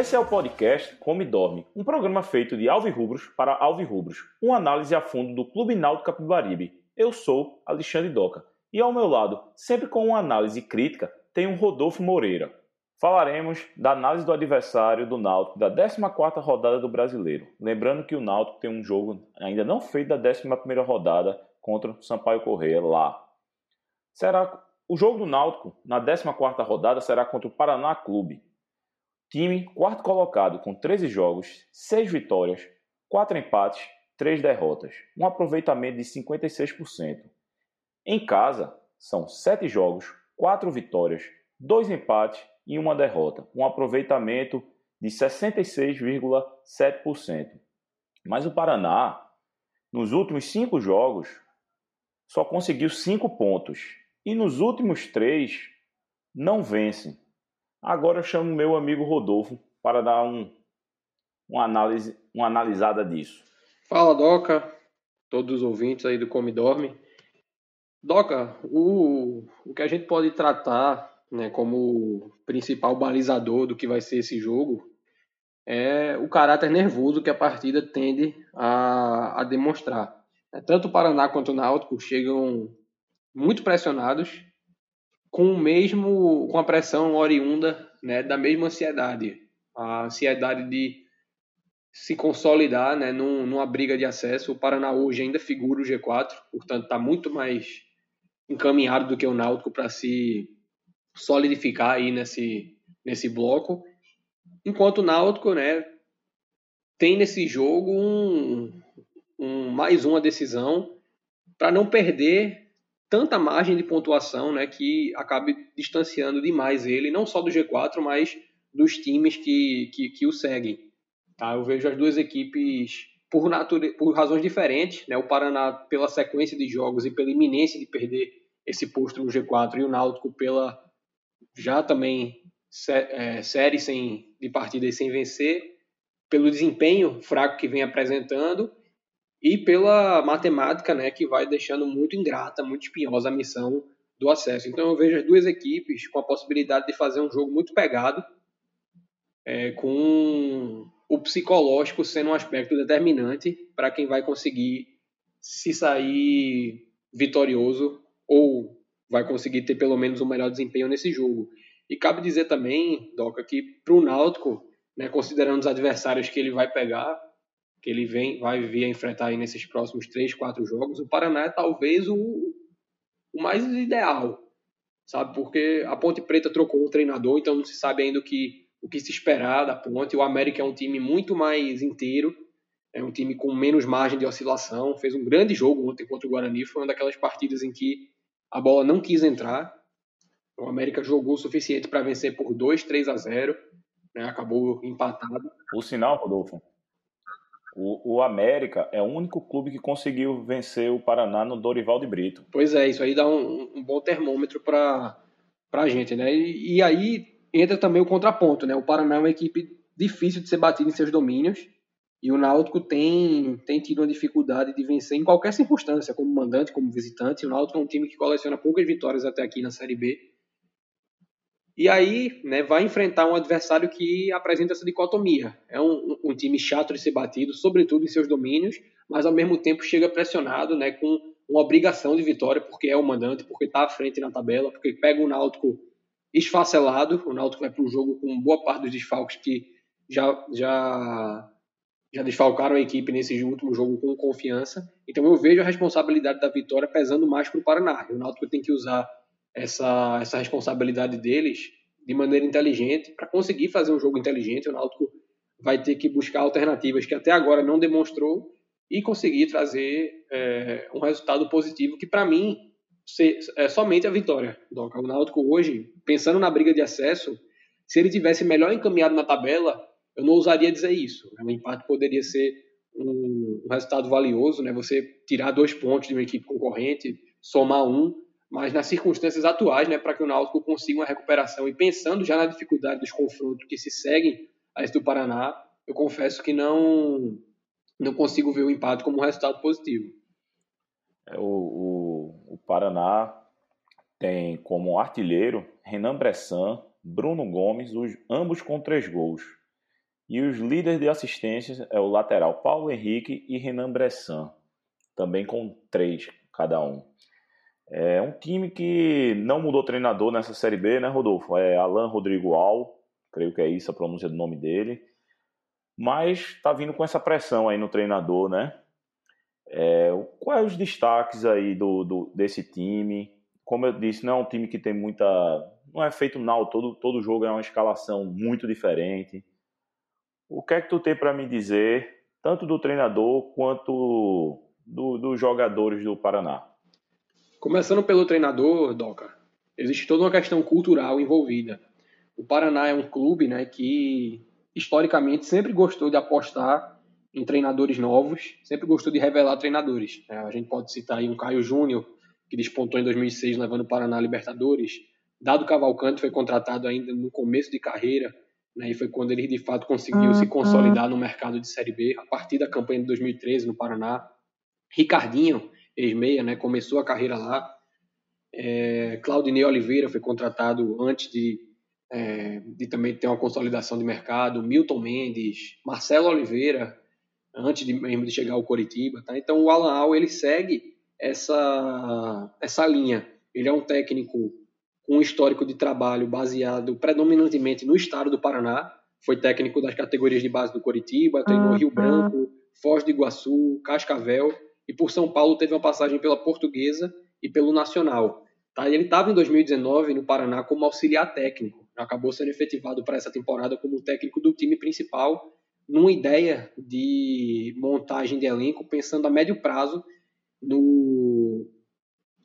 Esse é o podcast Come Dorme, um programa feito de alvirrubros para alvirrubros, uma análise a fundo do Clube Náutico Capibaribe. Eu sou Alexandre Doca e ao meu lado, sempre com uma análise crítica, tem o Rodolfo Moreira. Falaremos da análise do adversário do Náutico da 14ª rodada do Brasileiro. Lembrando que o Náutico tem um jogo ainda não feito da 11ª rodada contra o Sampaio Correia lá. Será o jogo do Náutico na 14ª rodada será contra o Paraná Clube. Time quarto colocado com 13 jogos, 6 vitórias, 4 empates, 3 derrotas, um aproveitamento de 56%. Em casa, são 7 jogos, 4 vitórias, 2 empates e uma derrota, um aproveitamento de 66,7%. Mas o Paraná, nos últimos 5 jogos, só conseguiu 5 pontos e nos últimos 3 não vence. Agora eu chamo meu amigo Rodolfo para dar um, uma, análise, uma analisada disso. Fala, Doca, todos os ouvintes aí do Come Dorme. Doca, o, o que a gente pode tratar né, como principal balizador do que vai ser esse jogo é o caráter nervoso que a partida tende a, a demonstrar. É, tanto o Paraná quanto o Náutico chegam muito pressionados, com o mesmo com a pressão oriunda né, da mesma ansiedade, a ansiedade de se consolidar né, num, numa briga de acesso. O Paraná hoje ainda figura o G4, portanto está muito mais encaminhado do que o Náutico para se solidificar aí nesse, nesse bloco. Enquanto o Náutico né, tem nesse jogo um, um, mais uma decisão para não perder tanta margem de pontuação né, que acabe distanciando demais ele, não só do G4, mas dos times que, que, que o seguem. Tá? Eu vejo as duas equipes por, por razões diferentes. Né? O Paraná pela sequência de jogos e pela iminência de perder esse posto no G4 e o Náutico pela já também é, série sem, de partidas sem vencer, pelo desempenho fraco que vem apresentando e pela matemática, né, que vai deixando muito ingrata, muito espinhosa a missão do acesso. Então eu vejo as duas equipes com a possibilidade de fazer um jogo muito pegado, é, com o psicológico sendo um aspecto determinante para quem vai conseguir se sair vitorioso ou vai conseguir ter pelo menos um melhor desempenho nesse jogo. E cabe dizer também, Doca, que para o Náutico, né, considerando os adversários que ele vai pegar, que ele vem, vai vir a enfrentar aí nesses próximos três, quatro jogos, o Paraná é talvez o, o mais ideal, sabe? Porque a Ponte Preta trocou um treinador, então não se sabe ainda o que, o que se esperar da Ponte. O América é um time muito mais inteiro, é um time com menos margem de oscilação. Fez um grande jogo ontem contra o Guarani, foi uma daquelas partidas em que a bola não quis entrar. O América jogou o suficiente para vencer por 2, 3 a 0, né? acabou empatado. O sinal, Rodolfo, o, o, América é o único clube que conseguiu vencer o Paraná no Dorival de Brito. Pois é, isso aí dá um, um bom termômetro para a gente, né? E, e, aí entra também o contraponto, né? O Paraná é uma equipe difícil de ser batida em seus domínios e o Náutico tem, tem tido uma dificuldade de vencer em qualquer circunstância, como mandante, como visitante. O Náutico é um time que coleciona poucas vitórias até aqui na Série B e aí né, vai enfrentar um adversário que apresenta essa dicotomia. É um, um, time chato de ser batido, sobretudo em seus domínios, mas ao mesmo tempo chega pressionado né, com uma obrigação de vitória, porque é o mandante, porque está à frente na tabela, porque pega o Náutico esfacelado. O Náutico vai para o jogo com boa parte dos desfalques que já, já, já desfalcaram a equipe nesse último jogo com confiança. Então eu vejo a responsabilidade da vitória pesando mais para o Paraná. O Náutico tem que usar essa, essa responsabilidade deles de maneira inteligente para conseguir fazer um jogo inteligente. O Náutico vai ter que buscar alternativas que até agora não demonstrou e conseguir trazer é, um resultado positivo que para mim é somente a vitória. O Náutico hoje, pensando na briga de acesso, se ele tivesse melhor encaminhado na tabela, eu não ousaria dizer isso. O empate poderia ser um resultado valioso, né? Você tirar dois pontos de uma equipe concorrente, somar um, mas nas circunstâncias atuais, né, para que o Náutico consiga uma recuperação e pensando já na dificuldade dos confrontos que se seguem a esse do Paraná, eu confesso que não não consigo ver o empate como um resultado positivo. É, o, o, o Paraná tem como artilheiro Renan Bressan, Bruno Gomes, os, ambos com três gols. E os líderes de assistências é o lateral Paulo Henrique e Renan Bressan, também com três cada um. É um time que não mudou treinador nessa Série B, né, Rodolfo? É Alan Rodrigo Al, creio que é isso a pronúncia do nome dele. Mas está vindo com essa pressão aí no treinador, né? É, quais os destaques aí do, do, desse time? Como eu disse, não é um time que tem muita. Não é feito não, todo, todo jogo é uma escalação muito diferente. O que é que tu tem para me dizer, tanto do treinador quanto do, dos jogadores do Paraná? Começando pelo treinador, Doca, existe toda uma questão cultural envolvida. O Paraná é um clube né, que, historicamente, sempre gostou de apostar em treinadores novos, sempre gostou de revelar treinadores. É, a gente pode citar aí um Caio Júnior, que despontou em 2006 levando o Paraná a Libertadores. Dado Cavalcante foi contratado ainda no começo de carreira, né, e foi quando ele de fato conseguiu se consolidar no mercado de Série B, a partir da campanha de 2013 no Paraná. Ricardinho, ex-meia, né, começou a carreira lá. É, Claudinei Oliveira foi contratado antes de, é, de também ter uma consolidação de mercado. Milton Mendes, Marcelo Oliveira, antes de mesmo de chegar ao Coritiba. Tá? Então o Alan Al ele segue essa, essa linha. Ele é um técnico com um histórico de trabalho baseado predominantemente no estado do Paraná. Foi técnico das categorias de base do Coritiba, treinou Rio Branco, Foz do Iguaçu, Cascavel e por São Paulo teve uma passagem pela Portuguesa e pelo Nacional. Tá? Ele estava em 2019 no Paraná como auxiliar técnico, acabou sendo efetivado para essa temporada como técnico do time principal, numa ideia de montagem de elenco pensando a médio prazo no,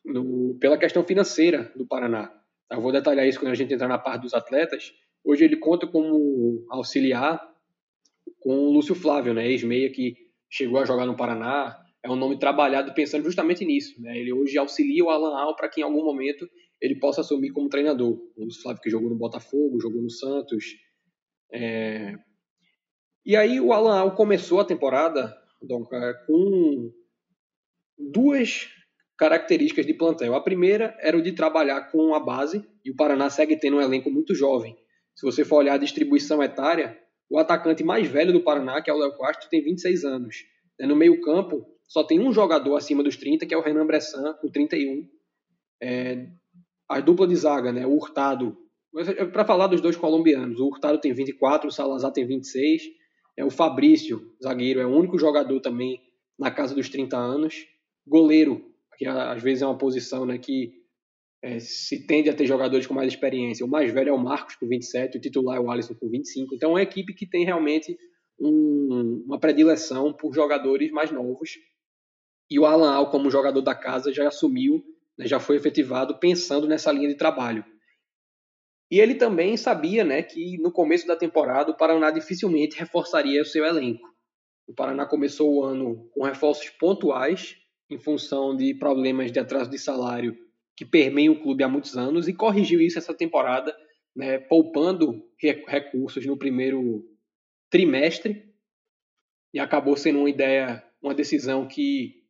no, pela questão financeira do Paraná. Eu vou detalhar isso quando a gente entrar na parte dos atletas. Hoje ele conta como auxiliar com o Lúcio Flávio, né, ex-meia que chegou a jogar no Paraná. É um nome trabalhado pensando justamente nisso. Né? Ele hoje auxilia o Alan Al para que em algum momento ele possa assumir como treinador. O Flávio que jogou no Botafogo, jogou no Santos. É... E aí o Alan Al começou a temporada com duas características de plantel. A primeira era o de trabalhar com a base, e o Paraná segue tendo um elenco muito jovem. Se você for olhar a distribuição etária, o atacante mais velho do Paraná, que é o Léo Castro, tem 26 anos. No meio-campo, só tem um jogador acima dos 30, que é o Renan Bressan, com 31. É, a dupla de zaga, né, o Hurtado, é para falar dos dois colombianos, o Hurtado tem 24, o Salazar tem 26, é o Fabrício, zagueiro, é o único jogador também na casa dos 30 anos. Goleiro, que às vezes é uma posição né, que é, se tende a ter jogadores com mais experiência. O mais velho é o Marcos, com 27, o titular é o Alisson, com 25. Então é uma equipe que tem realmente um, uma predileção por jogadores mais novos. E o Alan Al, como jogador da casa, já assumiu, né, já foi efetivado pensando nessa linha de trabalho. E ele também sabia né, que no começo da temporada o Paraná dificilmente reforçaria o seu elenco. O Paraná começou o ano com reforços pontuais, em função de problemas de atraso de salário que permeiam o clube há muitos anos e corrigiu isso essa temporada, né, poupando recursos no primeiro trimestre e acabou sendo uma ideia, uma decisão que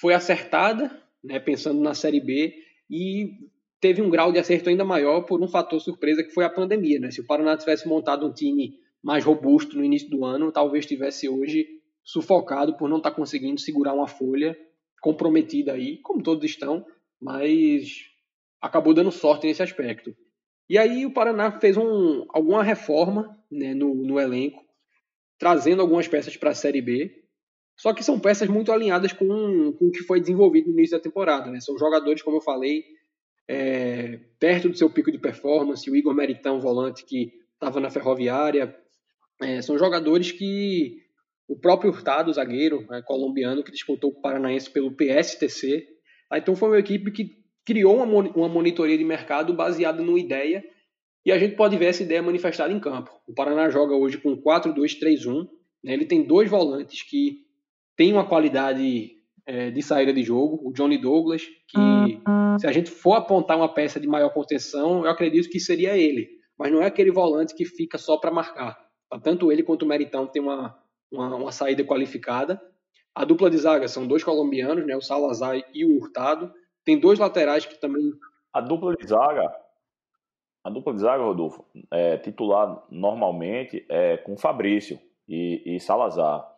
foi acertada, né, pensando na Série B e teve um grau de acerto ainda maior por um fator surpresa que foi a pandemia. Né? Se o Paraná tivesse montado um time mais robusto no início do ano, talvez tivesse hoje sufocado por não estar tá conseguindo segurar uma folha comprometida aí, como todos estão, mas acabou dando sorte nesse aspecto. E aí o Paraná fez um, alguma reforma né, no, no elenco, trazendo algumas peças para a Série B, só que são peças muito alinhadas com, com o que foi desenvolvido no início da temporada. Né? São jogadores, como eu falei, é, perto do seu pico de performance, o Igor Meritão, volante que estava na Ferroviária, é, são jogadores que o próprio Hurtado, zagueiro né, colombiano, que disputou o Paranaense pelo PSTC. Tá? Então foi uma equipe que criou uma, uma monitoria de mercado baseada numa ideia e a gente pode ver essa ideia manifestada em campo. O Paraná joga hoje com 4-2-3-1. Né? Ele tem dois volantes que têm uma qualidade é, de saída de jogo. O Johnny Douglas, que se a gente for apontar uma peça de maior contenção, eu acredito que seria ele. Mas não é aquele volante que fica só para marcar. Tanto ele quanto o Meritão tem uma, uma, uma saída qualificada. A dupla de zaga são dois colombianos, né, o Salazar e o Hurtado. Tem dois laterais que também. A dupla de zaga, A dupla de zaga, Rodolfo, é, titular normalmente é com Fabrício e, e Salazar.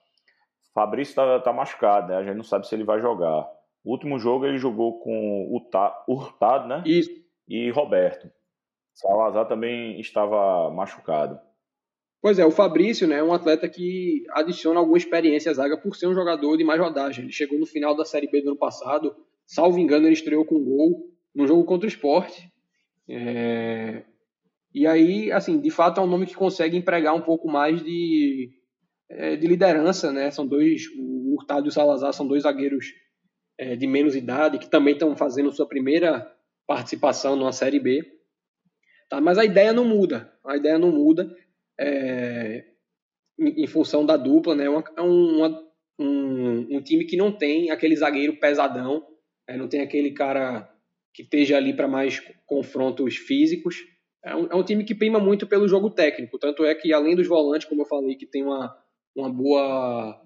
Fabrício está tá machucado, né? A gente não sabe se ele vai jogar. O último jogo ele jogou com o Hurtado, né? Isso. E Roberto. Salazar também estava machucado. Pois é, o Fabrício né, é um atleta que adiciona alguma experiência à zaga por ser um jogador de mais rodagem. Ele chegou no final da Série B do ano passado, salvo engano, ele estreou com um gol no jogo contra o esporte. É... E aí, assim, de fato é um nome que consegue empregar um pouco mais de, é, de liderança, né? São dois, o Hurtado e o Salazar são dois zagueiros é, de menos idade que também estão fazendo sua primeira participação numa Série B. Tá? Mas a ideia não muda, a ideia não muda é, em, em, função da dupla, né? É um, um, um, time que não tem aquele zagueiro pesadão, é, não tem aquele cara que esteja ali para mais confrontos físicos. É um, é um, time que prima muito pelo jogo técnico, tanto é que além dos volantes, como eu falei, que tem uma, uma boa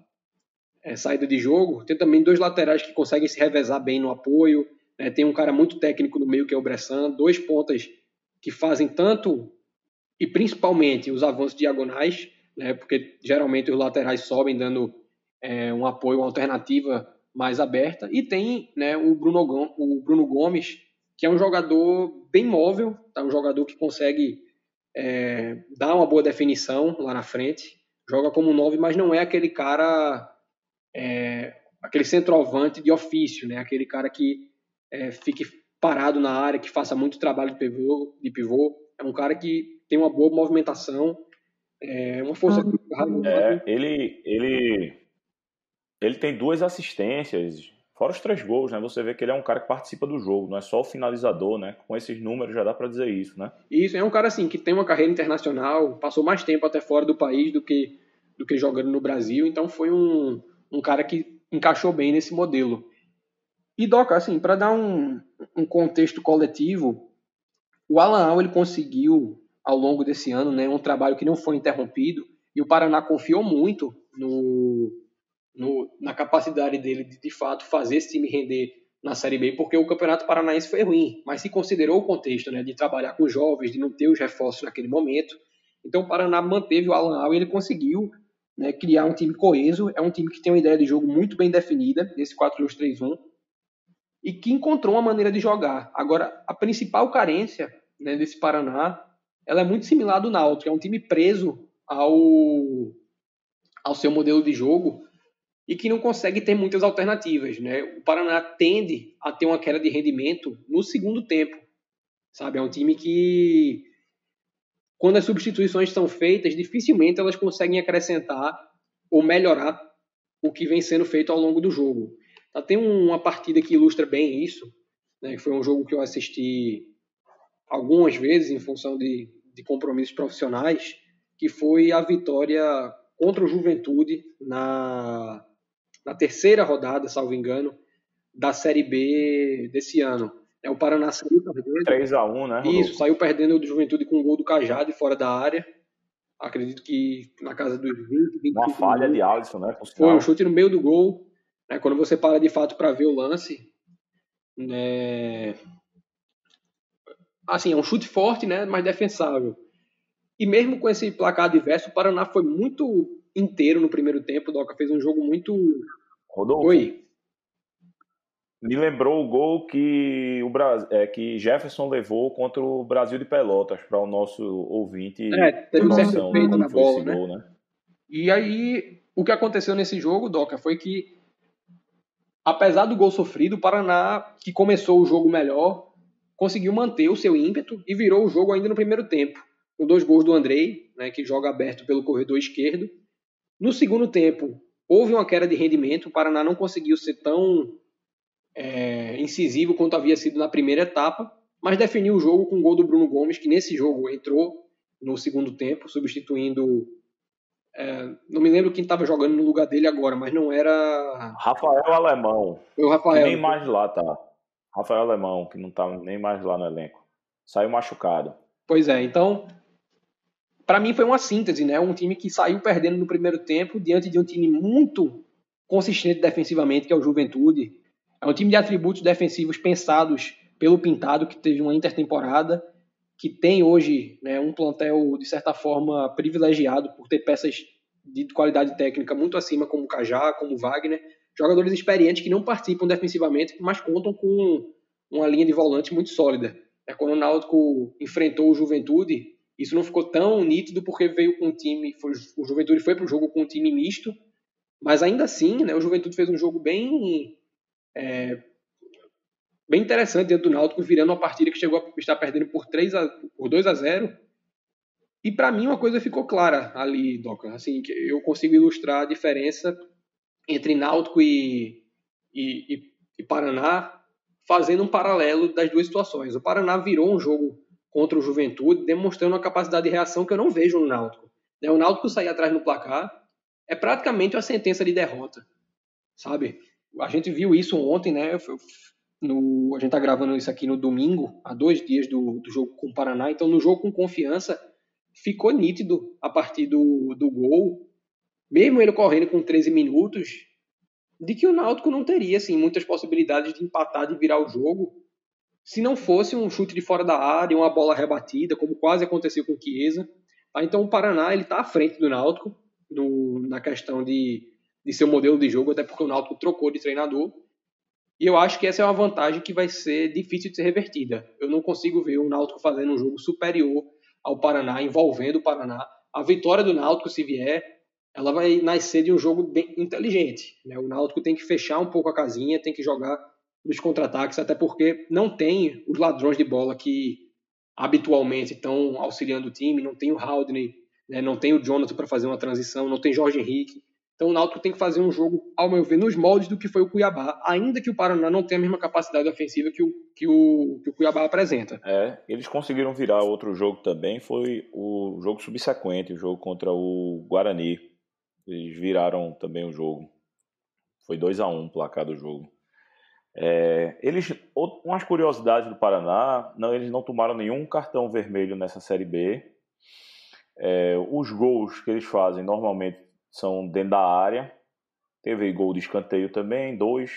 é, saída de jogo, tem também dois laterais que conseguem se revezar bem no apoio, né? tem um cara muito técnico no meio que é o Bressan, dois pontas que fazem tanto e principalmente os avanços diagonais, né, porque geralmente os laterais sobem dando é, um apoio, uma alternativa mais aberta. E tem né, o, Bruno, o Bruno Gomes, que é um jogador bem móvel, tá? um jogador que consegue é, dar uma boa definição lá na frente, joga como nove, mas não é aquele cara, é, aquele centroavante de ofício, né? aquele cara que é, fique parado na área, que faça muito trabalho de pivô, de pivô. É um cara que tem uma boa movimentação, é uma força ah, é, ele, ele, ele tem duas assistências, fora os três gols, né? Você vê que ele é um cara que participa do jogo, não é só o finalizador, né? Com esses números já dá para dizer isso, né? Isso, é um cara assim que tem uma carreira internacional, passou mais tempo até fora do país do que do que jogando no Brasil, então foi um, um cara que encaixou bem nesse modelo. E Doca, assim, para dar um, um contexto coletivo, o Alan Al ele conseguiu ao longo desse ano, né? Um trabalho que não foi interrompido e o Paraná confiou muito no, no na capacidade dele de, de fato fazer esse time render na Série B, porque o Campeonato Paranaense foi ruim, mas se considerou o contexto, né? De trabalhar com jovens, de não ter os reforços naquele momento. Então o Paraná manteve o Alan Al e ele conseguiu né, criar um time coeso. É um time que tem uma ideia de jogo muito bem definida, nesse 4-2-3-1, e que encontrou uma maneira de jogar. Agora, a principal carência né, desse Paraná ela é muito similar do Náutico, é um time preso ao, ao seu modelo de jogo e que não consegue ter muitas alternativas, né? O Paraná tende a ter uma queda de rendimento no segundo tempo, sabe? É um time que quando as substituições são feitas, dificilmente elas conseguem acrescentar ou melhorar o que vem sendo feito ao longo do jogo. Tá, tem uma partida que ilustra bem isso, né? Foi um jogo que eu assisti algumas vezes em função de, de compromissos profissionais, que foi a vitória contra o Juventude na, na terceira rodada, salvo engano, da Série B desse ano. É, o Paraná saiu perdendo. 3x1, né? Isso, saiu perdendo do Juventude com um gol do Cajado fora da área. Acredito que na casa dos 20, 20 Uma falha de Alisson, né? Foi um chute no meio do gol. Né? Quando você para de fato para ver o lance, né? assim, é um chute forte, né, mas defensável. E mesmo com esse placar adverso, o Paraná foi muito inteiro no primeiro tempo. O Doca fez um jogo muito. Rodolfo. Oi. Me lembrou o gol que, o Bra... é, que Jefferson levou contra o Brasil de Pelotas, para o nosso ouvinte. É, teve um certo feito na bola, né? Gol, né? E aí, o que aconteceu nesse jogo, Doca, foi que, apesar do gol sofrido, o Paraná, que começou o jogo melhor, conseguiu manter o seu ímpeto e virou o jogo ainda no primeiro tempo, com dois gols do Andrei, né, que joga aberto pelo corredor esquerdo. No segundo tempo, houve uma queda de rendimento, o Paraná não conseguiu ser tão é, incisivo quanto havia sido na primeira etapa, mas definiu o jogo com o gol do Bruno Gomes, que nesse jogo entrou no segundo tempo, substituindo. É, não me lembro quem estava jogando no lugar dele agora, mas não era. Rafael Alemão. Foi o Rafael. Nem mais lá tá. Rafael Alemão, que não está nem mais lá no elenco. Saiu machucado. Pois é, então, para mim foi uma síntese, né? Um time que saiu perdendo no primeiro tempo diante de um time muito consistente defensivamente, que é o Juventude. É um time de atributos defensivos pensados pelo Pintado, que teve uma intertemporada. que tem hoje né, um plantel, de certa forma, privilegiado por ter peças de qualidade técnica muito acima, como o Cajá, como o Wagner, jogadores experientes que não participam defensivamente, mas contam com uma linha de volante muito sólida. É, quando o Náutico enfrentou o Juventude, isso não ficou tão nítido porque veio com um time, foi, o Juventude foi para o jogo com um time misto, mas ainda assim, né, o Juventude fez um jogo bem é, bem interessante dentro do Náutico, virando uma partida que chegou a estar perdendo por 3 a, por 2 a 0. E para mim uma coisa ficou clara ali, Doca, assim, que eu consigo ilustrar a diferença entre Náutico e, e, e, e Paraná, fazendo um paralelo das duas situações. O Paraná virou um jogo contra o Juventude, demonstrando uma capacidade de reação que eu não vejo no Náutico. Né, o Náutico sair atrás no placar é praticamente uma sentença de derrota, sabe? A gente viu isso ontem, né? no, a gente está gravando isso aqui no domingo, há dois dias do, do jogo com o Paraná, então no jogo com confiança ficou nítido a partir do, do gol, mesmo ele correndo com 13 minutos, de que o Náutico não teria assim, muitas possibilidades de empatar, de virar o jogo, se não fosse um chute de fora da área, uma bola rebatida, como quase aconteceu com o Chiesa. Tá? Então o Paraná ele está à frente do Náutico na questão de, de seu modelo de jogo, até porque o Náutico trocou de treinador. E eu acho que essa é uma vantagem que vai ser difícil de ser revertida. Eu não consigo ver o Náutico fazendo um jogo superior ao Paraná, envolvendo o Paraná. A vitória do Náutico, se vier, ela vai nascer de um jogo bem inteligente. Né? O Náutico tem que fechar um pouco a casinha, tem que jogar nos contra-ataques, até porque não tem os ladrões de bola que habitualmente estão auxiliando o time, não tem o Haldney, né? não tem o Jonathan para fazer uma transição, não tem Jorge Henrique. Então o Náutico tem que fazer um jogo, ao meu ver, nos moldes do que foi o Cuiabá, ainda que o Paraná não tenha a mesma capacidade ofensiva que o, que o, que o Cuiabá apresenta. É, eles conseguiram virar outro jogo também, foi o jogo subsequente, o jogo contra o Guarani. Eles viraram também o jogo. Foi 2 a 1 um o placar do jogo. É, eles, umas curiosidades do Paraná, não, eles não tomaram nenhum cartão vermelho nessa Série B. É, os gols que eles fazem normalmente são dentro da área. Teve gol de escanteio também, dois.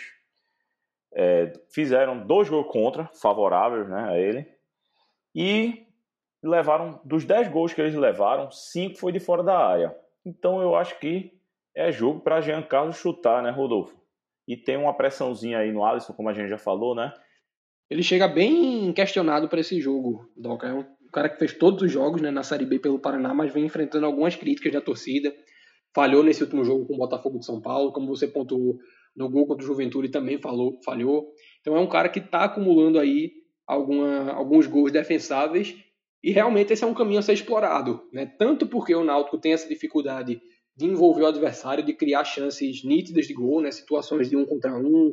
É, fizeram dois gols contra, favoráveis né, a ele. E levaram, dos dez gols que eles levaram, cinco foi de fora da área. Então eu acho que é jogo para Jean Carlos chutar, né, Rodolfo? E tem uma pressãozinha aí no Alisson, como a gente já falou, né? Ele chega bem questionado para esse jogo, Doca. É um cara que fez todos os jogos né, na Série B pelo Paraná, mas vem enfrentando algumas críticas da torcida falhou nesse último jogo com o Botafogo de São Paulo, como você pontuou no gol contra o Juventude também falou, falhou. Então é um cara que está acumulando aí alguma, alguns gols defensáveis e realmente esse é um caminho a ser explorado, né? Tanto porque o Náutico tem essa dificuldade de envolver o adversário, de criar chances nítidas de gol, né? Situações de um contra um,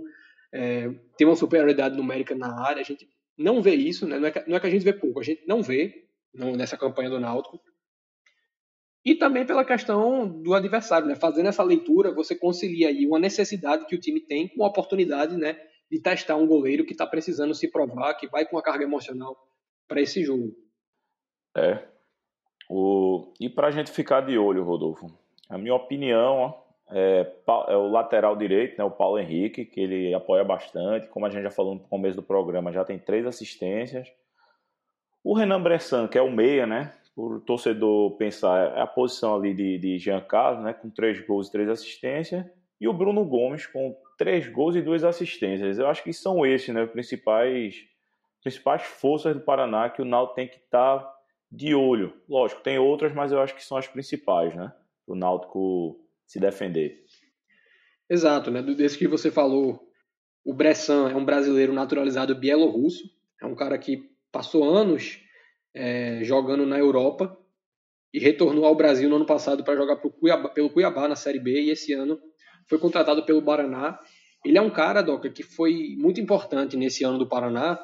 é, tem uma superioridade numérica na área. A gente não vê isso, né? Não é que, não é que a gente vê pouco, a gente não vê nessa campanha do Náutico. E também pela questão do adversário, né? Fazendo essa leitura, você concilia aí uma necessidade que o time tem com a oportunidade, né, de testar um goleiro que está precisando se provar, que vai com uma carga emocional para esse jogo. É. O... E para a gente ficar de olho, Rodolfo, a minha opinião é, é, o lateral direito, né, o Paulo Henrique, que ele apoia bastante. Como a gente já falou no começo do programa, já tem três assistências. O Renan Bressan, que é o meia, né? por torcedor pensar, é a posição ali de, de Jean Carlos, né, com três gols e três assistências, e o Bruno Gomes com três gols e duas assistências. Eu acho que são esses, né, os principais, principais forças do Paraná que o Náutico tem que estar tá de olho. Lógico, tem outras, mas eu acho que são as principais, né, o Náutico se defender. Exato, né, desse que você falou, o Bressan é um brasileiro naturalizado bielorrusso, é um cara que passou anos é, jogando na Europa e retornou ao Brasil no ano passado para jogar Cuiabá, pelo Cuiabá na Série B e esse ano foi contratado pelo Paraná. Ele é um cara, Doca, que foi muito importante nesse ano do Paraná,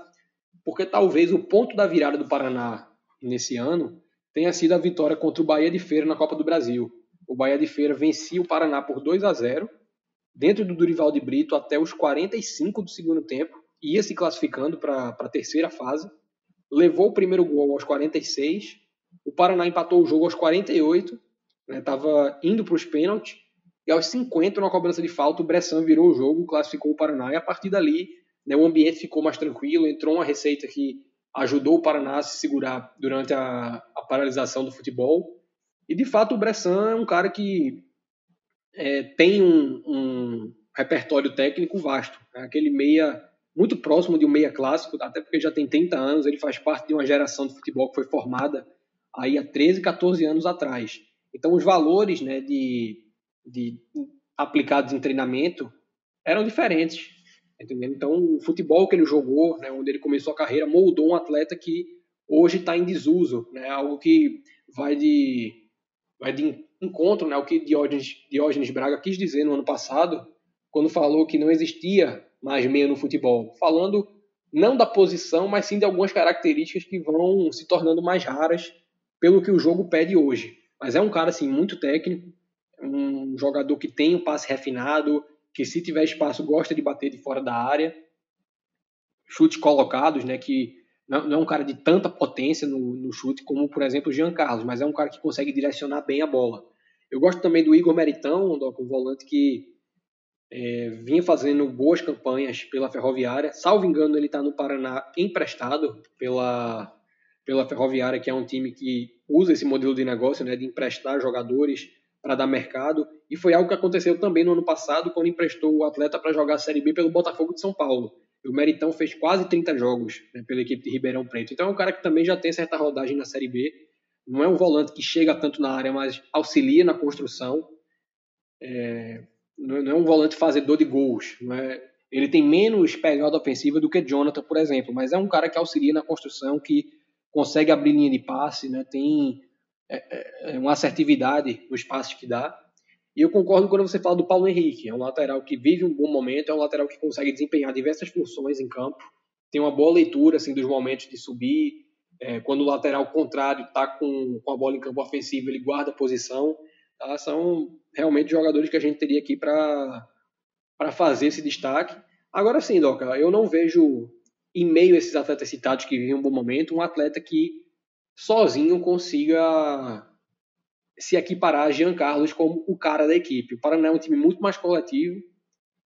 porque talvez o ponto da virada do Paraná nesse ano tenha sido a vitória contra o Bahia de Feira na Copa do Brasil. O Bahia de Feira vencia o Paraná por 2 a 0 dentro do Durival de Brito até os 45 do segundo tempo, ia se classificando para a terceira fase levou o primeiro gol aos 46, o Paraná empatou o jogo aos 48, estava né, indo para os pênaltis, e aos 50, na cobrança de falta, o Bressan virou o jogo, classificou o Paraná, e a partir dali né, o ambiente ficou mais tranquilo, entrou uma receita que ajudou o Paraná a se segurar durante a, a paralisação do futebol. E de fato o Bressan é um cara que é, tem um, um, repertório técnico vasto. Né? Aquele meia muito próximo de um meia clássico, até porque já tem 30 anos, ele faz parte de uma geração de futebol que foi formada aí há 13, 14 anos atrás. Então os valores né, de, de aplicados em treinamento eram diferentes. Entendeu? Então o futebol que ele jogou, né, onde ele começou a carreira, moldou um atleta que hoje está em desuso, né, algo que vai de, vai de encontro né, o que Diógenes, Diógenes Braga quis dizer no ano passado, quando falou que não existia mais meia no futebol, falando não da posição, mas sim de algumas características que vão se tornando mais raras pelo que o jogo pede hoje. Mas é um cara assim muito técnico, um jogador que tem um passe refinado, que se tiver espaço gosta de bater de fora da área, chutes colocados, né, que não, é um cara de tanta potência no, no chute como, por exemplo, o Jean Carlos, mas é um cara que consegue direcionar bem a bola. Eu gosto também do Igor Meritão, um volante que é, vinha fazendo boas campanhas pela Ferroviária. Salvo engano, ele está no Paraná emprestado pela, pela Ferroviária, que é um time que usa esse modelo de negócio, né, de emprestar jogadores para dar mercado. E foi algo que aconteceu também no ano passado, quando emprestou o atleta para jogar a Série B pelo Botafogo de São Paulo. O Meritão fez quase 30 jogos né, pela equipe de Ribeirão Preto. Então é um cara que também já tem certa rodagem na Série B. Não é um volante que chega tanto na área, mas auxilia na construção. É, não é um volante fazedor de gols. É, ele tem menos pegada ofensiva do que Jonathan, por exemplo, mas é um cara que auxilia na construção, que consegue abrir linha de passe, né, tem é, é, é uma assertividade nos passes que dá. E eu concordo quando você fala do Paulo Henrique. É um lateral que vive um bom momento, é um lateral que consegue desempenhar diversas funções em campo, tem uma boa leitura assim, dos momentos de subir. É, quando o lateral contrário está com, com a bola em campo ofensivo, ele guarda a posição. Tá? São realmente jogadores que a gente teria aqui para fazer esse destaque. Agora sim, Doca, eu não vejo, em meio a esses atletas citados que vivem um bom momento, um atleta que sozinho consiga se equiparar a Jean Carlos como o cara da equipe. O Paraná é um time muito mais coletivo.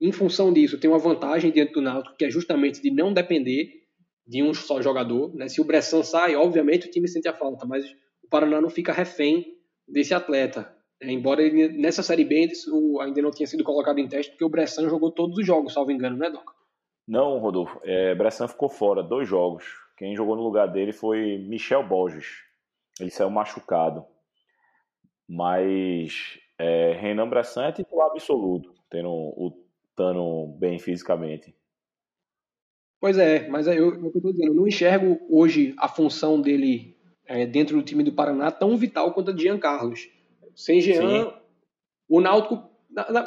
Em função disso, tem uma vantagem diante do Náutico, que é justamente de não depender de um só jogador. Né? Se o Bressan sai, obviamente o time sente a falta, mas o Paraná não fica refém desse atleta. É, embora ele, nessa Série B ainda não tinha sido colocado em teste, porque o Bressan jogou todos os jogos, salvo engano, né, Doc? Não, Rodolfo. É, Bressan ficou fora, dois jogos. Quem jogou no lugar dele foi Michel Borges. Ele saiu machucado. Mas é, Renan Bressan é titular absoluto, tendo o Tano bem fisicamente. Pois é, mas é, eu, é eu estou dizendo, eu não enxergo hoje a função dele é, dentro do time do Paraná tão vital quanto a de Jean Carlos. Sem Jean, Sim. o Náutico.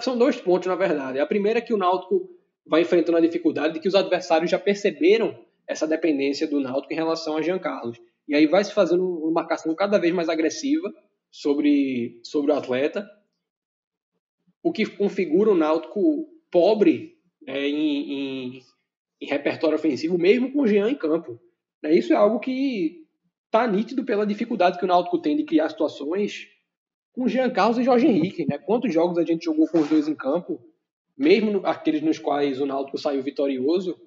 São dois pontos, na verdade. A primeira é que o Náutico vai enfrentando a dificuldade de que os adversários já perceberam essa dependência do Náutico em relação a Jean Carlos. E aí vai se fazendo uma marcação cada vez mais agressiva sobre, sobre o atleta, o que configura o Náutico pobre né, em, em, em, repertório ofensivo, mesmo com o Jean em campo. Né, isso é algo que está nítido pela dificuldade que o Náutico tem de criar situações com Jean Carlos e Jorge Henrique. Né? Quantos jogos a gente jogou com os dois em campo, mesmo aqueles nos quais o Náutico saiu vitorioso,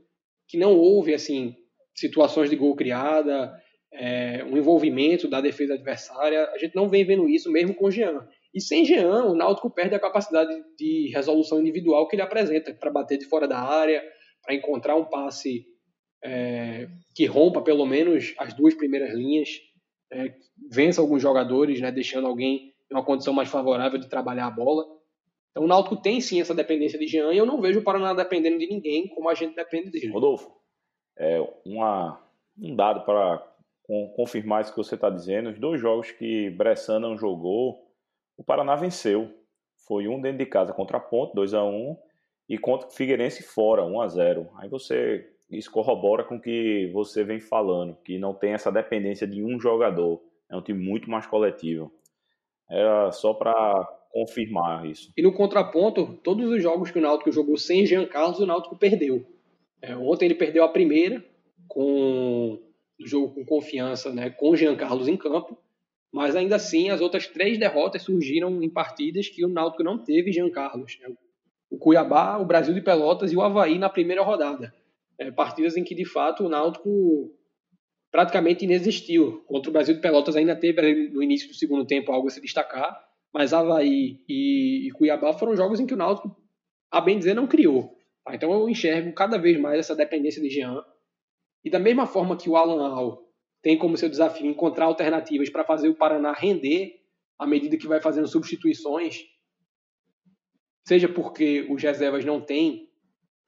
que não houve assim situações de gol criada, é, um envolvimento da defesa adversária. A gente não vem vendo isso mesmo com Jean. E sem Jean, o Náutico perde a capacidade de resolução individual que ele apresenta para bater de fora da área, para encontrar um passe é, que rompa pelo menos as duas primeiras linhas, é, vença alguns jogadores, né, deixando alguém em uma condição mais favorável de trabalhar a bola. Então o Náutico tem sim essa dependência de Jean e eu não vejo o Paraná dependendo de ninguém como a gente depende dele. Rodolfo, é uma, um dado para confirmar isso que você está dizendo, os dois jogos que Bressan não jogou, o Paraná venceu. Foi um dentro de casa contra a Ponte, 2 a 1 e contra o Figueirense fora, 1 a 0 Aí você, isso corrobora com o que você vem falando, que não tem essa dependência de um jogador. É um time muito mais coletivo. Era só para confirmar isso. E no contraponto, todos os jogos que o Náutico jogou sem Jean Carlos, o Náutico perdeu. É, ontem ele perdeu a primeira, com jogo com confiança, né, com Jean Carlos em campo, mas ainda assim as outras três derrotas surgiram em partidas que o Náutico não teve Jean Carlos. Né? O Cuiabá, o Brasil de Pelotas e o Havaí na primeira rodada. É, partidas em que de fato o Náutico praticamente inexistiu. Contra o Brasil de Pelotas ainda teve no início do segundo tempo algo a se destacar, mas Havaí e, e Cuiabá foram jogos em que o Náutico, a bem dizer, não criou. Tá? Então eu enxergo cada vez mais essa dependência de Jean. E da mesma forma que o Alan Al tem como seu desafio encontrar alternativas para fazer o Paraná render à medida que vai fazendo substituições, seja porque os reservas não têm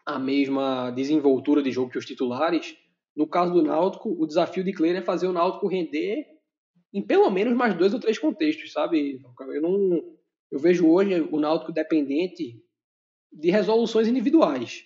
a mesma desenvoltura de jogo que os titulares, no caso do Náutico, o desafio de Kleiner é fazer o Náutico render em pelo menos mais dois ou três contextos, sabe? Eu não, eu vejo hoje o Náutico dependente de resoluções individuais.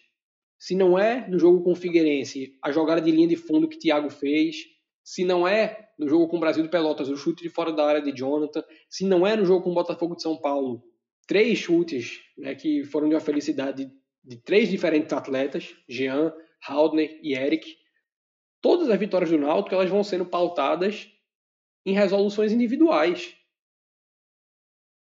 Se não é no jogo com o Figueirense, a jogada de linha de fundo que Thiago fez, se não é no jogo com o Brasil de Pelotas, o chute de fora da área de Jonathan, se não é no jogo com o Botafogo de São Paulo, três chutes né, que foram de uma felicidade de, três diferentes atletas, Jean, Haldner e Eric, todas as vitórias do Náutico elas vão sendo pautadas em resoluções individuais.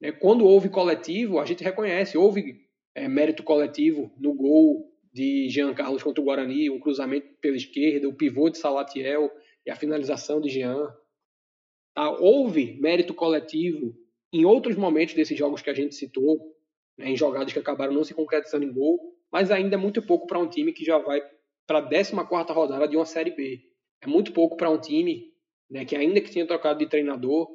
Né, quando houve coletivo, a gente reconhece, houve é, mérito coletivo no gol de Jean Carlos contra o Guarani, um cruzamento pela esquerda, o pivô de Salatiel e a finalização de Jean. Ah, houve mérito coletivo em outros momentos desses jogos que a gente citou, né, em jogadas que acabaram não se concretizando em gol, mas ainda é muito pouco para um time que já vai para a 14 rodada de uma Série B. É muito pouco para um time né, que, ainda que tenha trocado de treinador,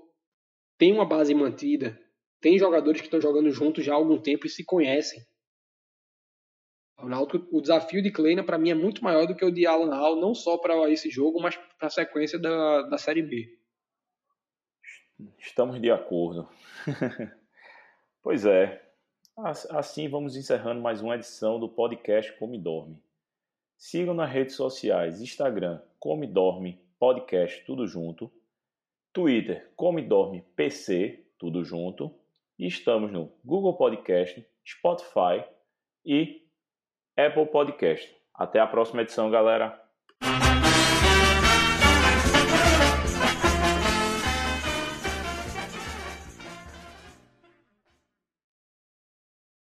tem uma base mantida, tem jogadores que estão jogando juntos já há algum tempo e se conhecem. O, Náutico, o desafio de Kleina, para mim, é muito maior do que o de Alan Hall, não só para esse jogo, mas para a sequência da, da Série B. Estamos de acordo. pois é. Assim vamos encerrando mais uma edição do podcast Come Dorme. Sigam nas redes sociais, Instagram, Come Dorme Podcast, tudo junto. Twitter, Come Dorme PC, tudo junto. E estamos no Google Podcast, Spotify e Apple Podcast. Até a próxima edição, galera.